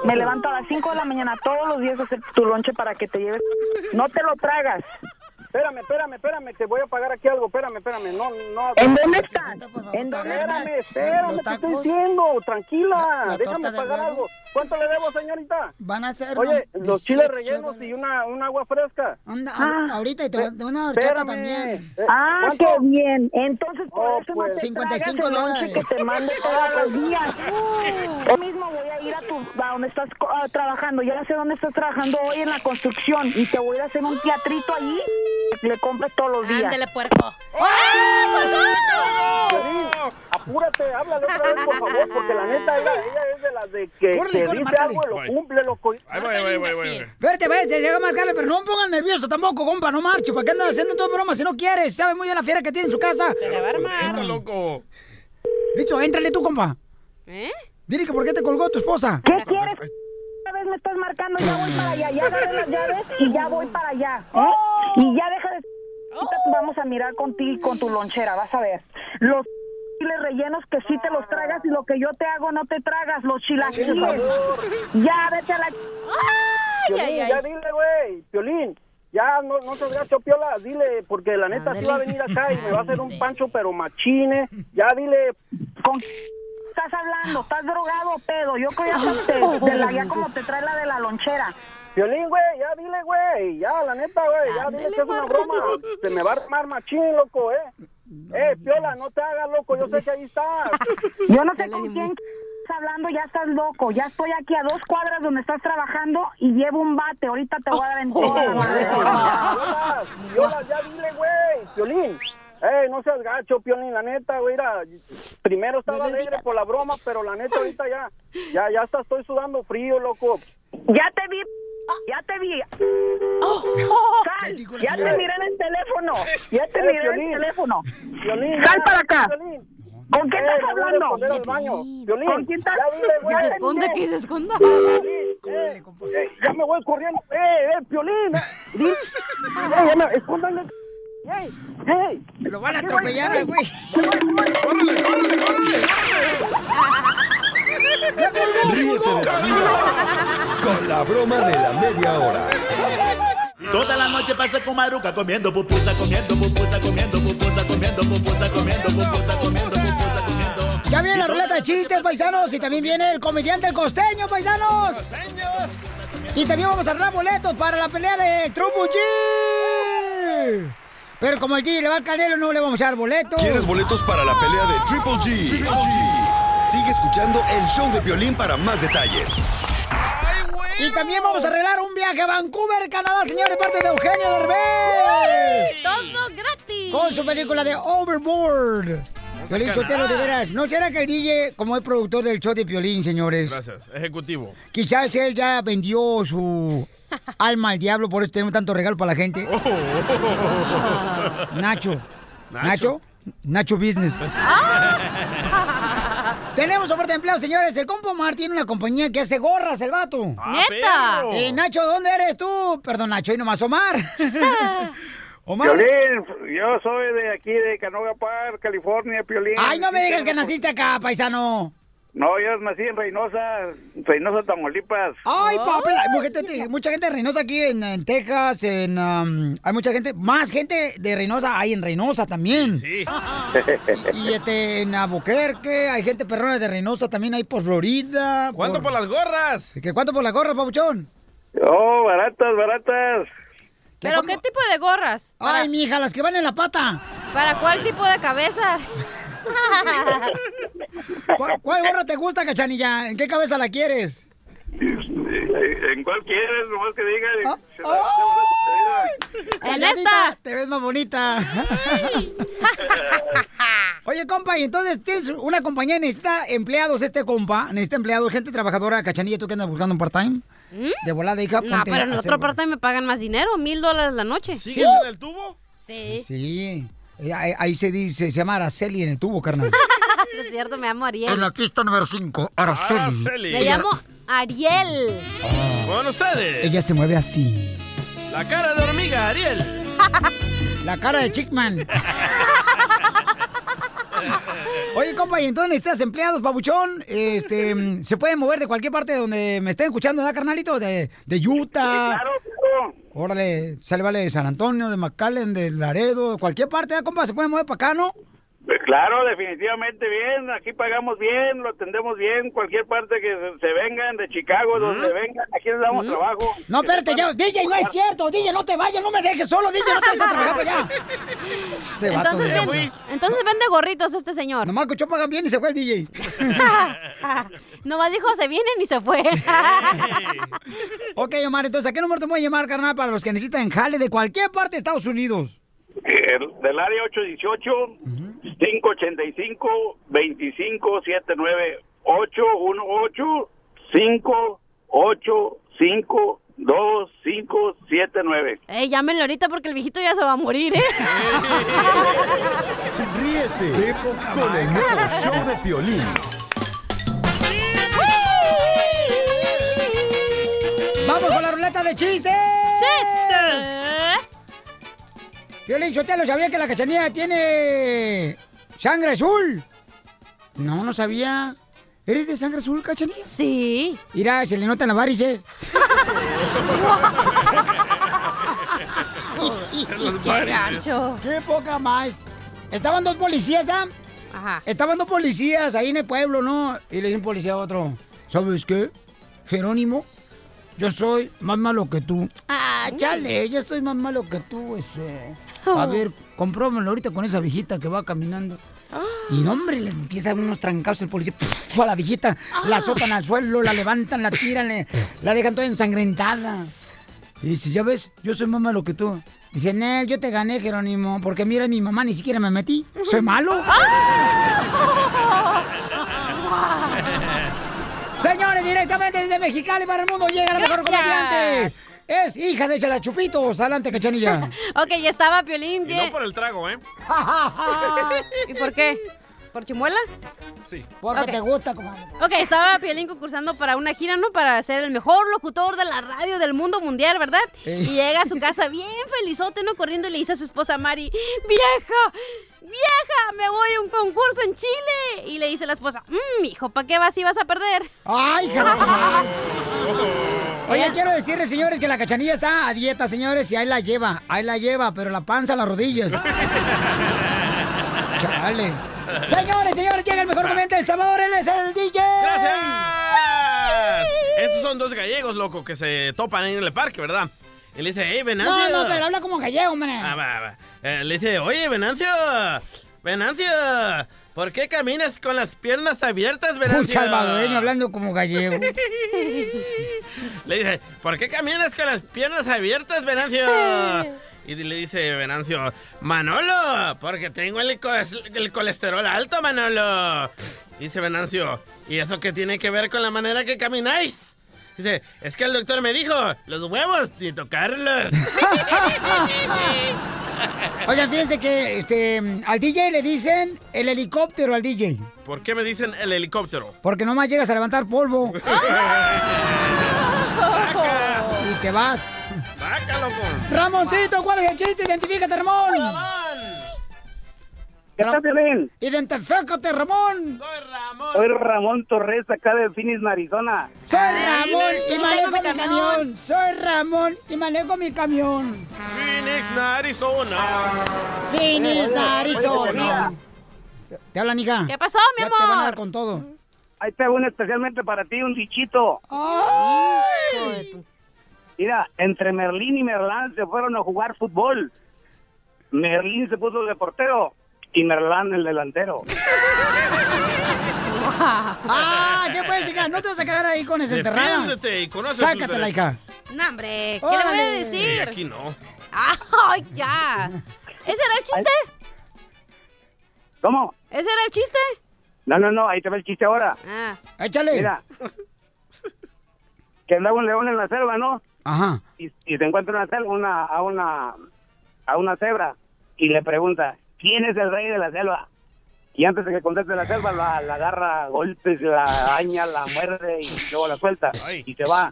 Me levanto a las 5 de la mañana todos los días a hacer tu lonche para que te lleves. No te lo tragas. Espérame, espérame, espérame, te voy a pagar aquí algo, espérame, espérame, no, no. ¿En dónde están? ¿En dónde Espérame, espérame, te estoy diciendo, la tranquila, déjame pagar huevo. algo. ¿Cuánto le debo, señorita? Van a ser... Oye, los chiles 18 rellenos dólares. y una, un agua fresca. Anda, Ah. ahorita y te voy a una horchata Espérame. también. Eh, Ah, ¿cuánto? qué bien. Entonces, por Oh, eso pues. no te 55 tragas el lonche dólares. que te mando todos los días. Hoy mismo voy a ir a, tu, a donde estás ah, trabajando. Ya sé dónde estás trabajando hoy en la construcción. Y te voy a hacer un teatrito allí le compres todos los días. Ándele, puerco. Piolín, apúrate, háblale otra vez, por favor, porque la neta, ella, ella es de las de que, Córrele, que córrele, dice algo y lo Voy. cumple, loco. Ahí voy, voy, voy, voy. Verte, vete, llega a marcarle, pero no me pongan nervioso tampoco, compa, no marcho. ¿Para qué andan haciendo todo broma si no quieres? Sabe muy bien la fiera que tiene en su casa. Se le va a armar. Está loco. Listo, éntrale tú, compa. ¿Eh? Dile que por qué te colgó tu esposa. ¿Qué quieres? Otra vez me estás marcando, ya voy para allá. Ya agarré las llaves y ya voy para allá. ¿eh? Y ya deja de... Ahorita vamos a mirar contigo y con tu lonchera, vas a ver. Los chiles rellenos que sí te los tragas y lo que yo te hago no te tragas, los chilaquiles. Ya, vete a la... Piolín, ay, ay. ya dile, güey, Piolín. Ya no, no seas gacho, piola, dile, porque la neta sí va a venir acá y me va a hacer un pancho, pero machine. Ya dile, ¿Con qué estás hablando? ¿Estás drogado o pedo? Yo creo ya te, de la, ya como te trae la de la lonchera. Piolín, güey, ya dile, güey, ya, la neta, güey, ya dile que es una broma. Se me va a armar machín, loco, eh. Eh, Piola, no te hagas loco, yo sé que ahí estás. Yo no sé con quién estás hablando, ya estás loco. Ya estoy aquí a dos cuadras donde estás trabajando y llevo un bate. Ahorita te voy a dar en toda la madre. Piola, Piola, ya dile, güey, Piolín. Eh, no seas gacho, Piolín, la neta, güey, mira, primero estaba alegre por la broma, pero la neta ahorita ya, ya, ya hasta estoy sudando frío, loco. Ya te vi. Ya te vi. Sal, ya te miré en el teléfono. Ya te Eh, miré en el teléfono. Sal para acá. Piolín. ¿Con quién Eh, estás hablando? ¿Con quién estás? Que se esconda, que se esconda. Eh, eh, ya me voy corriendo. Eh, eh, Piolín. eh, eh, ya me, escóndale. Ey, ey. Lo van a atropellar al güey. ¡Córrele, córrele, córrele! Ríete de la vida con la broma de la media hora. Toda la noche pasa con Maruca comiendo pupusa, comiendo pupusa, comiendo pupusa, comiendo pupusa, comiendo pupusa, comiendo pupusa, comiendo. Ya viene la ruleta de chistes, paisanos, y también viene el comediante El Costeño, paisanos. Y también vamos a arreglar boletos para la pelea de Trupo G. Pero como el G le va al canelo, no le vamos a dar boletos. ¿Quieres boletos para la pelea de Triple G? Triple G. Sigue escuchando el show de Piolín para más detalles. Y también vamos a arreglar un viaje a Vancouver, Canadá, señor, de parte de Eugenio Derbez. Todo gratis. Con su película de Overboard. Piolín, Sotelo, de veras. ¿No será que el DJ, como es productor del show de Piolín, señores? Gracias. Ejecutivo. Quizás él ya vendió su alma al diablo, por eso tenemos tanto regalo para la gente. Nacho. Nacho. Nacho Business. Tenemos oferta de empleo, señores. El compa Omar tiene una compañía que hace gorras, el vato. Ah, ¡Neta! Eh, Nacho, ¿dónde eres tú? Perdón, Nacho, y nomás Omar. Omar. Piolín, yo soy de aquí, de Canoga Park, California, Piolín. Ay, no me digas que naciste acá, paisano. No, yo nací en Reynosa, Reynosa, Tamaulipas. Ay, papi, mucha gente, mucha gente de Reynosa aquí en, en Texas, en, um, hay mucha gente, más gente de Reynosa hay en Reynosa también. Sí. Y este, en Albuquerque, hay gente perrona de Reynosa también hay por Florida. ¿Cuánto por las gorras? ¿Qué, ¿Cuánto por las gorras, papuchón? Oh, baratas, baratas. ¿Pero qué tipo de gorras? Ay, mija, las que van en la pata. ¿Para cuál tipo de cabeza? ¿Cuál, cuál gorra te gusta, cachanilla? ¿En qué cabeza la quieres? ¿En cuál quieres? Nomás que diga. ¡En esta! Te ves más bonita. Oye, compa, y entonces tienes una compañía, necesita empleados este compa, necesita empleados, gente trabajadora, cachanilla, ¿tú que andas buscando un part-time? De volada, hija, No, pero en otro parte me pagan más dinero, mil dólares la noche. ¿Sigues Sí. en el tubo? Sí. Sí, Eh, ahí, ahí se dice, se llama Araceli en el tubo, carnal. es cierto, me llamo Ariel. En la pista número 5, Araceli. Araceli. Me llamo Ariel. Bueno, ustedes. Ella se mueve así. La cara de hormiga, Ariel. La cara de Chickman. Oye, compa, y entonces necesitas empleados, babuchón. Este, se pueden mover de cualquier parte de donde me estén escuchando, ¿verdad, carnalito? De, de Utah. Órale, sale, vale, de San Antonio, de McAllen, de Laredo, de cualquier parte, ¿verdad, compa? Se pueden mover para acá, ¿no? Pues claro, definitivamente bien. Aquí pagamos bien, lo atendemos bien. Cualquier parte que se, se vengan, de Chicago, donde vengan, aquí les damos trabajo. No, espérate, ya, DJ, no es cierto. DJ, no te vayas, no me dejes solo, DJ, no te vayas a trabajar para allá. Este Entonces, entonces vende gorritos este señor. Nomás escuchó pagan bien y se fue el DJ. Nomás dijo, se vienen y se fue. ok, Omar, entonces, ¿a qué número te voy a llamar, carnal, para los que necesitan jale de cualquier parte de Estados Unidos? El- del área 818 585 2579 818 585 2579 Ey, llámenle ahorita porque el viejito ya se va a morir, ¿eh? Ríete con el nuevo show de Piolín. ¡Vamos con la ruleta de chistes! ¡Chistes! Violín Sotelo, ¿sabía que la cachanilla tiene sangre azul? No, no sabía. ¿Eres de sangre azul, cachanilla? Sí. Mira, se le nota en la varices. Qué gancho. ¡Qué poca más! Estaban dos policías, ¿ah? Ajá. Estaban dos policías ahí en el pueblo, ¿no? Y le dice un policía a otro, ¿sabes qué? Jerónimo, yo soy más malo que tú. Ah, chale, yo soy más malo que tú, ese. A Oh. ver, comprómelo ahorita con esa viejita que va caminando. Y no, hombre, le empieza unos trancados el policía a la viejita, la azotan al suelo, la levantan, la tiran, le- la dejan toda ensangrentada. Y dice, ya ves, yo soy más malo que tú. Dice, Nel, yo te gané, Jerónimo, porque mira, mi mamá ni siquiera me metí. ¿Soy malo? Señores, directamente desde Mexicali para el mundo llega la mejor comediante. Es hija de Chela Chupitos. Adelante, cachanilla. ok, ya estaba Piolín Y bien. no por el trago, ¿eh? ¿Y por qué? ¿Por chimuela? Sí. Porque Ok. te gusta, comadre. Ok, estaba Piolín concursando para una gira, ¿no? Para ser el mejor locutor de la radio del mundo mundial, ¿verdad? Y llega a su casa bien felizote, ¿no? Corriendo y le dice a su esposa Mari, ¡Vieja! ¡Vieja! ¡Me voy a un concurso en Chile! Y le dice la esposa, mmm, hijo, ¿para qué vas si vas a perder? ¡Ay! Oye, quiero decirles, señores, que la cachanilla está a dieta, señores, y ahí la lleva, ahí la lleva, pero la panza a las rodillas. Chale. Señores, señores, llega el mejor comediante del Salvador, él es el DJ. ¡Gracias! Estos son dos gallegos, loco, que se topan en el parque, ¿verdad? Y le dice, hey, Venancio. No, no, pero habla como gallego, hombre. Ah, va, va. Eh, le dice, oye, Venancio, Venancio, ¿por qué caminas con las piernas abiertas, Un Venancio? salvadoreño hablando como gallego. Le dice, ¿por qué caminas con las piernas abiertas, Venancio? Y le dice Venancio, Manolo, porque tengo el, co- el colesterol alto, Manolo. Dice Venancio, ¿y eso qué tiene que ver con la manera que camináis? Dice, es que el doctor me dijo, los huevos, ni tocarlos. Oigan, fíjense que este, al DJ le dicen el helicóptero al DJ. ¿Por qué me dicen el helicóptero? Porque nomás llegas a levantar polvo. y te vas. ¡Sácalo, Ramoncito, ¿cuál es el chiste? Identifícate, Ramón. ¿Qué tal, Piolín? Identifícate, Ramón. Soy Ramón Torres, acá de Phoenix, Arizona. Soy Ramón y manejo mi mi camión. camión. Soy Ramón y manejo mi camión. Phoenix, Arizona. Phoenix, Arizona. Te hablan, hija. ¿Qué pasó, mi Ya te van a amor? dar con todo. Ahí te uno especialmente para ti, un dichito. Tu- Mira, entre Merlín y Merlán se fueron a jugar fútbol. Merlín se puso de portero y Merlán el delantero. Ah, ¿qué puedes, hija? No te vas a quedar ahí con esa enterrada. Defiéndete y conoce Sácatela, hija. No, hombre, ¿qué le voy a Órale. Sí, decir? aquí no. ¡Ay, ya! ¿Ese era el chiste? ¿Cómo? ¿Ese era el chiste? No, no, no, ahí te va el chiste ahora. Ah. Échale. Mira, que andaba un león en la selva, ¿no? Ajá. Y, y se encuentra una selva, una, a una a una cebra y le pregunta, ¿quién es el rey de la selva? Y antes de que conteste la selva, la, la agarra a golpes, la araña, la muerde y luego la suelta y se va.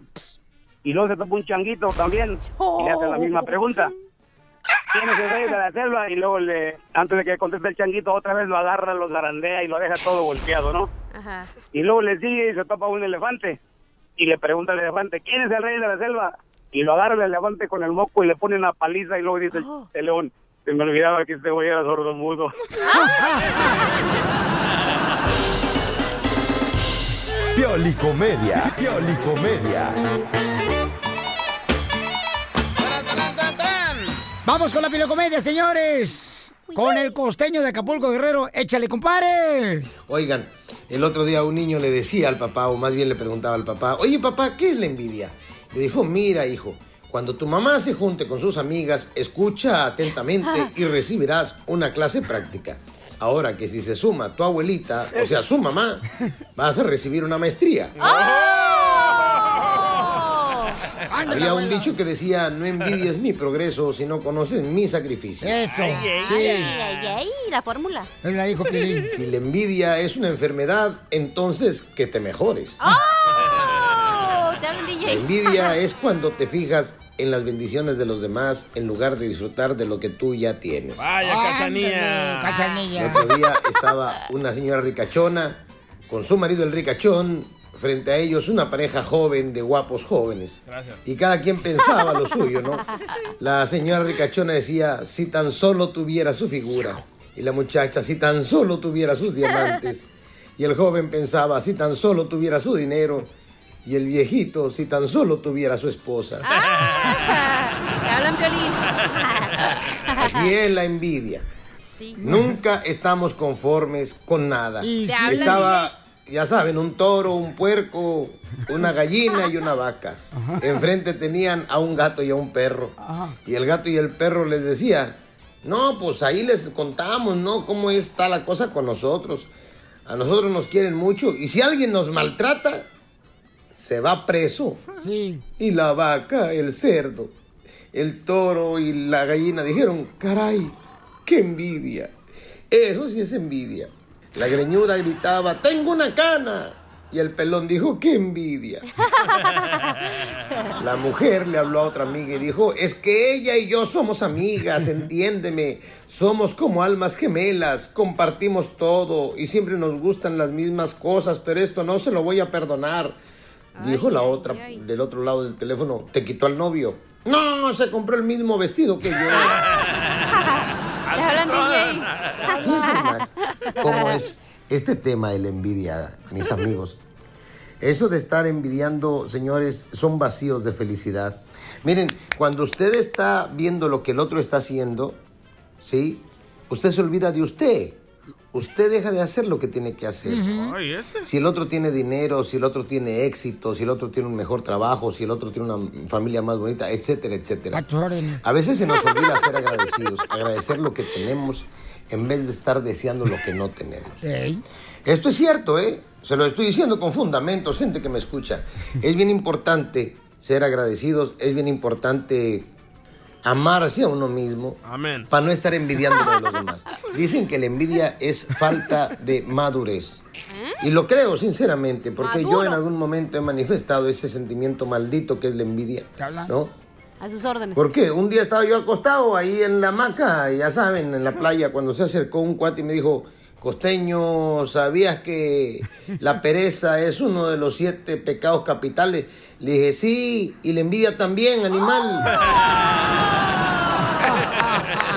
Y luego se topa un changuito también y le hace la misma pregunta. ¿Quién es el rey de la selva? Y luego, le, antes de que conteste el changuito, otra vez lo agarra, lo zarandea y lo deja todo golpeado, ¿no? Ajá. Y luego le sigue y se topa un elefante. Y le pregunta al elefante, ¿quién es el rey de la selva? Y lo agarra el elefante con el moco y le pone una paliza y luego dice el- el león, se me olvidaba que este güey era sordomudo. Piolicomedia. Piolicomedia. Vamos con la pilocomedia, señores. Con el costeño de Acapulco Guerrero. Échale, compadre. Oigan, el otro día un niño le decía al papá, o más bien le preguntaba al papá, oye papá, ¿qué es la envidia? Le dijo, mira hijo, cuando tu mamá se junte con sus amigas, escucha atentamente y recibirás una clase práctica. Ahora que si se suma tu abuelita, o sea, su mamá, vas a recibir una maestría. Había un dicho que decía, no envidies mi progreso si no conoces mi sacrificio. Eso, Ay, sí. ay, ay, la fórmula. Él la dijo Piolín. Si la envidia es una enfermedad, entonces que te mejores. ¡Oh! La envidia es cuando te fijas en las bendiciones de los demás en lugar de disfrutar de lo que tú ya tienes. Vaya, cachanilla. Cachanilla. El otro día estaba una señora ricachona con su marido el ricachón, frente a ellos una pareja joven de guapos jóvenes. Gracias. Y cada quien pensaba lo suyo, ¿no? La señora ricachona decía, si tan solo tuviera su figura. Y la muchacha, si tan solo tuviera sus diamantes. Y el joven pensaba, si tan solo tuviera su dinero. Y el viejito, si tan solo tuviera su esposa. Te hablan violín. Así es la envidia. Sí. Nunca estamos conformes con nada. Y sí. Estaba, ya saben, un toro, un puerco, una gallina y una vaca. Enfrente tenían a un gato y a un perro. Ajá. Y el gato y el perro les decía, no, pues ahí les contamos, ¿no? Cómo está la cosa con nosotros. A nosotros nos quieren mucho. Y si alguien nos maltrata, se va preso. Sí. Y la vaca, el cerdo, el toro y la gallina dijeron, caray, qué envidia. Eso sí es envidia. La greñuda gritaba, tengo una cana. Y el pelón dijo, qué envidia. La mujer le habló a otra amiga y dijo, es que ella y yo somos amigas, entiéndeme. Somos como almas gemelas, compartimos todo y siempre nos gustan las mismas cosas, pero esto no se lo voy a perdonar. Dijo la otra del otro lado del teléfono, te quitó al novio. No, se compró el mismo vestido que yo. Fíjense más cómo es este tema de la envidia, mis amigos. Eso de estar envidiando, señores, son vacíos de felicidad. Miren, cuando usted está viendo lo que el otro está haciendo, ¿sí? Usted se olvida de usted. Usted deja de hacer lo que tiene que hacer. Este. Si el otro tiene dinero, si el otro tiene éxito, si el otro tiene un mejor trabajo, si el otro tiene una familia más bonita, etcétera, etcétera. A veces se nos olvida ser agradecidos, agradecer lo que tenemos en vez de estar deseando lo que no tenemos. Esto es cierto, ¿eh? Se lo estoy diciendo con fundamentos, gente que me escucha. Es bien importante ser agradecidos, es bien importante amarse a uno mismo Amén. para no estar envidiando a los demás. Dicen que la envidia es falta de madurez. Y lo creo sinceramente, porque yo en algún momento he manifestado ese sentimiento maldito que es la envidia. ¿no? A sus órdenes. ¿Por qué? Un día estaba yo acostado ahí en la hamaca, ya saben, en la playa, cuando se acercó un cuate y me dijo, Costeño, ¿sabías que la pereza es uno de los siete pecados capitales? Le dije, sí, y la envidia también, animal.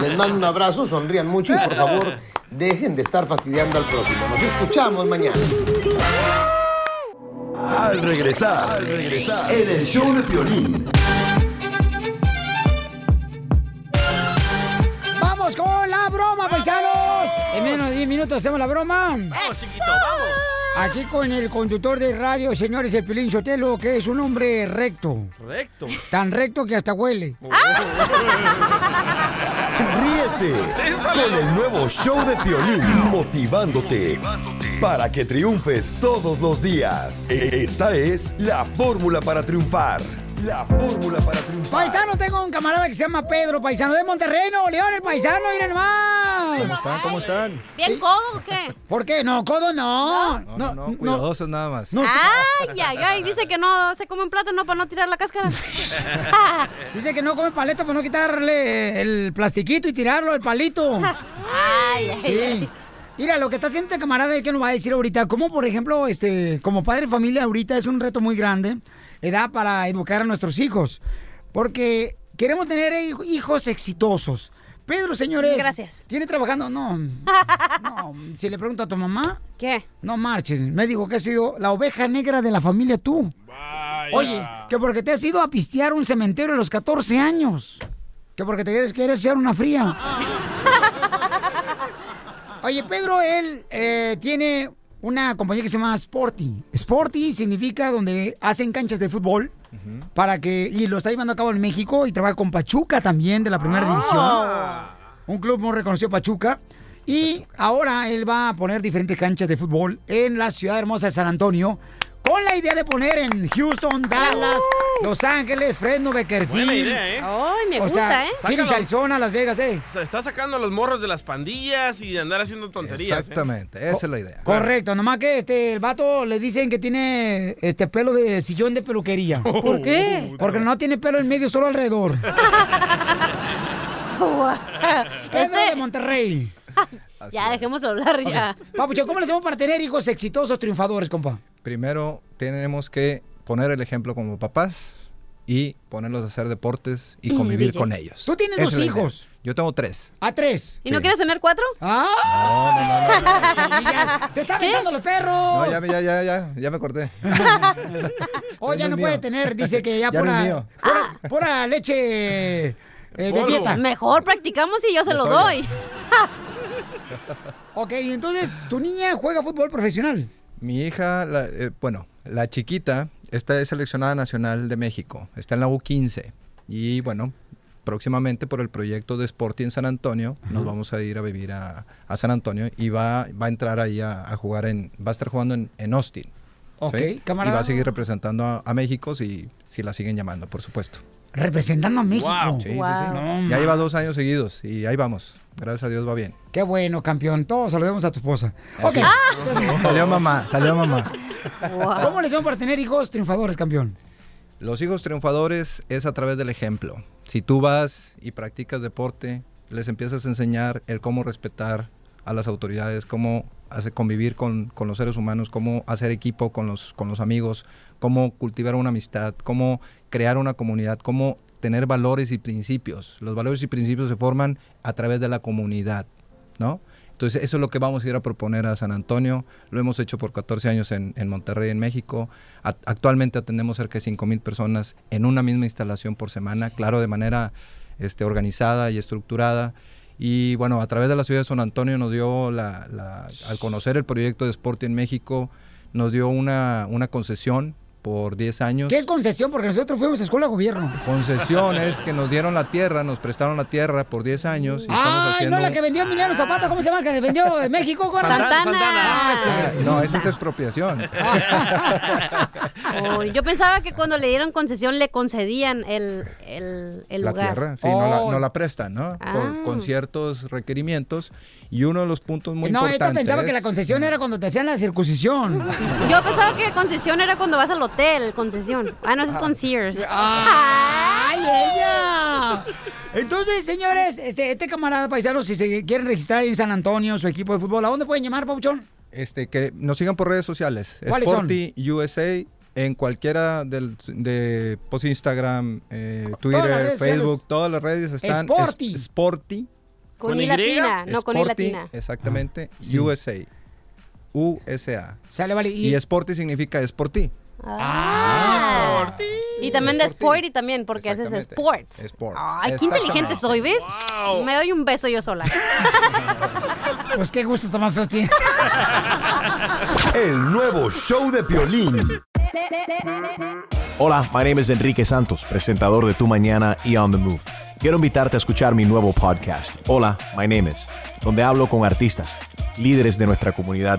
Les mando un abrazo, sonrían mucho y por favor, dejen de estar fastidiando al próximo. Nos escuchamos mañana. Al regresar, al regresar, en el show de Piolín. ¡Vamos con la broma, paisanos! En menos de 10 minutos hacemos la broma. Vamos, chiquito, vamos. Aquí con el conductor de radio, señores, el Pilín Sotelo, que es un hombre recto. Recto. Tan recto que hasta huele. Ríete con el nuevo show de Piolín, motivándote para que triunfes todos los días. E- Esta es la fórmula para triunfar. La fórmula para triunfar. Paisano, tengo un camarada que se llama Pedro, paisano de Monterrey, Nuevo León, el paisano, miren más. ¿Cómo están? ¿Cómo están? ¿Bien codo o qué? ¿Por qué? No, codo no. No, no, no, cuidadosos nada más. Ay, ay, ay, dice que no se come un plátano para no tirar la cáscara. Dice que no come paleta para no quitarle el plastiquito y tirarlo, el palito. Ay, ay, Sí. ay. Mira, lo que está haciendo este camarada, ¿qué nos va a decir ahorita? Como, por ejemplo, este, como padre de familia ahorita es un reto muy grande, edad para educar a nuestros hijos. Porque queremos tener hij- hijos exitosos. Pedro, señores. Gracias. ¿Tiene trabajando? No. No. Si le pregunto a tu mamá. ¿Qué? No marches. Me dijo que has sido la oveja negra de la familia tú. Oye, que porque te has ido a pistear un cementerio a los 14 años. Que porque te quieres, quieres echar una fría. Oye, Pedro, él eh, tiene una compañía que se llama Sporty. Sporty significa donde hacen canchas de fútbol para que y lo está llevando a cabo en México y trabaja con Pachuca también de la primera división. Un club muy reconocido Pachuca. Y ahora él va a poner diferentes canchas de fútbol en la ciudad hermosa de San Antonio. Con la idea de poner en Houston, Dallas, Los Ángeles, Fresno, Beckerfield. Buena idea, ¿eh? Ay, me O gusta, sea, ¿eh? Phoenix. Arizona, Las Vegas, ¿eh? O sea, está sacando a los morros de las pandillas y de andar haciendo tonterías. ¿eh? Exactamente, esa es la idea. Correcto, nomás que este el vato le dicen que tiene este pelo de sillón de peluquería. ¿Por qué? Porque no tiene pelo en medio, solo alrededor. Pedro Este- de Monterrey. Ya, dejemos de hablar ya. Papucho, ¿cómo le hacemos para tener hijos exitosos, triunfadores, compa? Primero tenemos que poner el ejemplo como papás y ponerlos a hacer deportes y Mm, convivir DJ. con ellos. Tú tienes dos hijos. Yo tengo tres. A tres. ¿Y no quieres tener cuatro? ¡Ah! No, no, no, ¡Te está aventando los perros! No, ya, me- ya, ya, ya, ya me corté. Oh, ya no puede tener, dice que ya, Ya pura, pura, pura leche eh, de dieta. Mejor practicamos y yo se lo doy. Ok, entonces, tu niña juega fútbol profesional. Mi hija, la- eh, bueno, la chiquita, está seleccionada nacional de México, está en la U15 y bueno, próximamente por el proyecto de Sporting en San Antonio, nos vamos a ir a vivir a, a San Antonio y va, va a entrar ahí a, a jugar en, va a estar jugando en, en Austin. Ok, ¿sí? Y va a seguir representando a, a México si, si la siguen llamando, por supuesto. Representando a México. Sí, sí, sí. No, ya lleva dos años seguidos y ahí vamos. Gracias a Dios va bien. Qué bueno, campeón. Todos saludemos a tu esposa. Ok. Salió mamá, salió mamá. ¿Cómo le hacemos para tener hijos triunfadores, campeón? Los hijos triunfadores es a través del ejemplo. Si tú vas y practicas deporte, les empiezas a enseñar el cómo respetar a las autoridades, cómo hacer convivir con, con los seres humanos, cómo hacer equipo con los, con los amigos, cómo cultivar una amistad, cómo crear una comunidad, cómo tener valores y principios. Los valores y principios se forman a través de la comunidad, ¿no? Entonces, eso es lo que vamos a ir a proponer a San Antonio. Lo hemos hecho por 14 años en, en Monterrey, en México. A- actualmente atendemos cerca de 5 mil personas en una misma instalación por semana, claro, de manera este, organizada y estructurada. Y bueno, a través de la ciudad de San Antonio nos dio, la, la- al conocer el proyecto de Sporting México, nos dio una, una concesión por 10 años. ¿Qué es concesión? Porque nosotros fuimos a escuela de gobierno. Concesión es que nos dieron la tierra, nos prestaron la tierra por 10 años y Ay, haciendo... no, la que vendió Emiliano Zapata, ¿cómo se llama? Que le vendió de México, gorda? Santana. Ah, sí. Ah, No, esa es expropiación. Oh, yo pensaba que cuando le dieron concesión le concedían el, el, el la lugar. tierra, sí, no, la, Oh. no la prestan, ¿no? Ah. Con, con ciertos requerimientos. Y uno de los puntos muy No, importantes... esto pensaba que la concesión era cuando te hacían la circuncisión. Yo pensaba que concesión era cuando vas al hotel, concesión. Ah, no, eso es con Sears. ¡Ay, ella! Entonces, señores, este, este camarada paisano, si se quieren registrar en San Antonio, su equipo de fútbol, ¿a dónde pueden llamar, Pauchón? Este, que nos sigan por redes sociales. ¿Cuáles son? Sporty USA en cualquiera del, de pues, Instagram, eh, Twitter, Facebook, sociales. todas las redes están. Sporty. es- Sporty. Con ¿Con I Y? latina, no con I Sporty, latina. Exactamente. sí. USA. USA. Sale, vale. Y, Sporty significa es ti. Ah. Y también de Sporty también, porque haces sports. Sports. Ay, qué inteligente soy, ¿ves? Me doy un beso yo sola. Pues qué gustos tan más tienes. El nuevo show de Piolín. Hola, my name is Enrique Santos, presentador de Tu Mañana y On the Move. Quiero invitarte a escuchar mi nuevo podcast, Hola, my name is, donde hablo con artistas, líderes de nuestra comunidad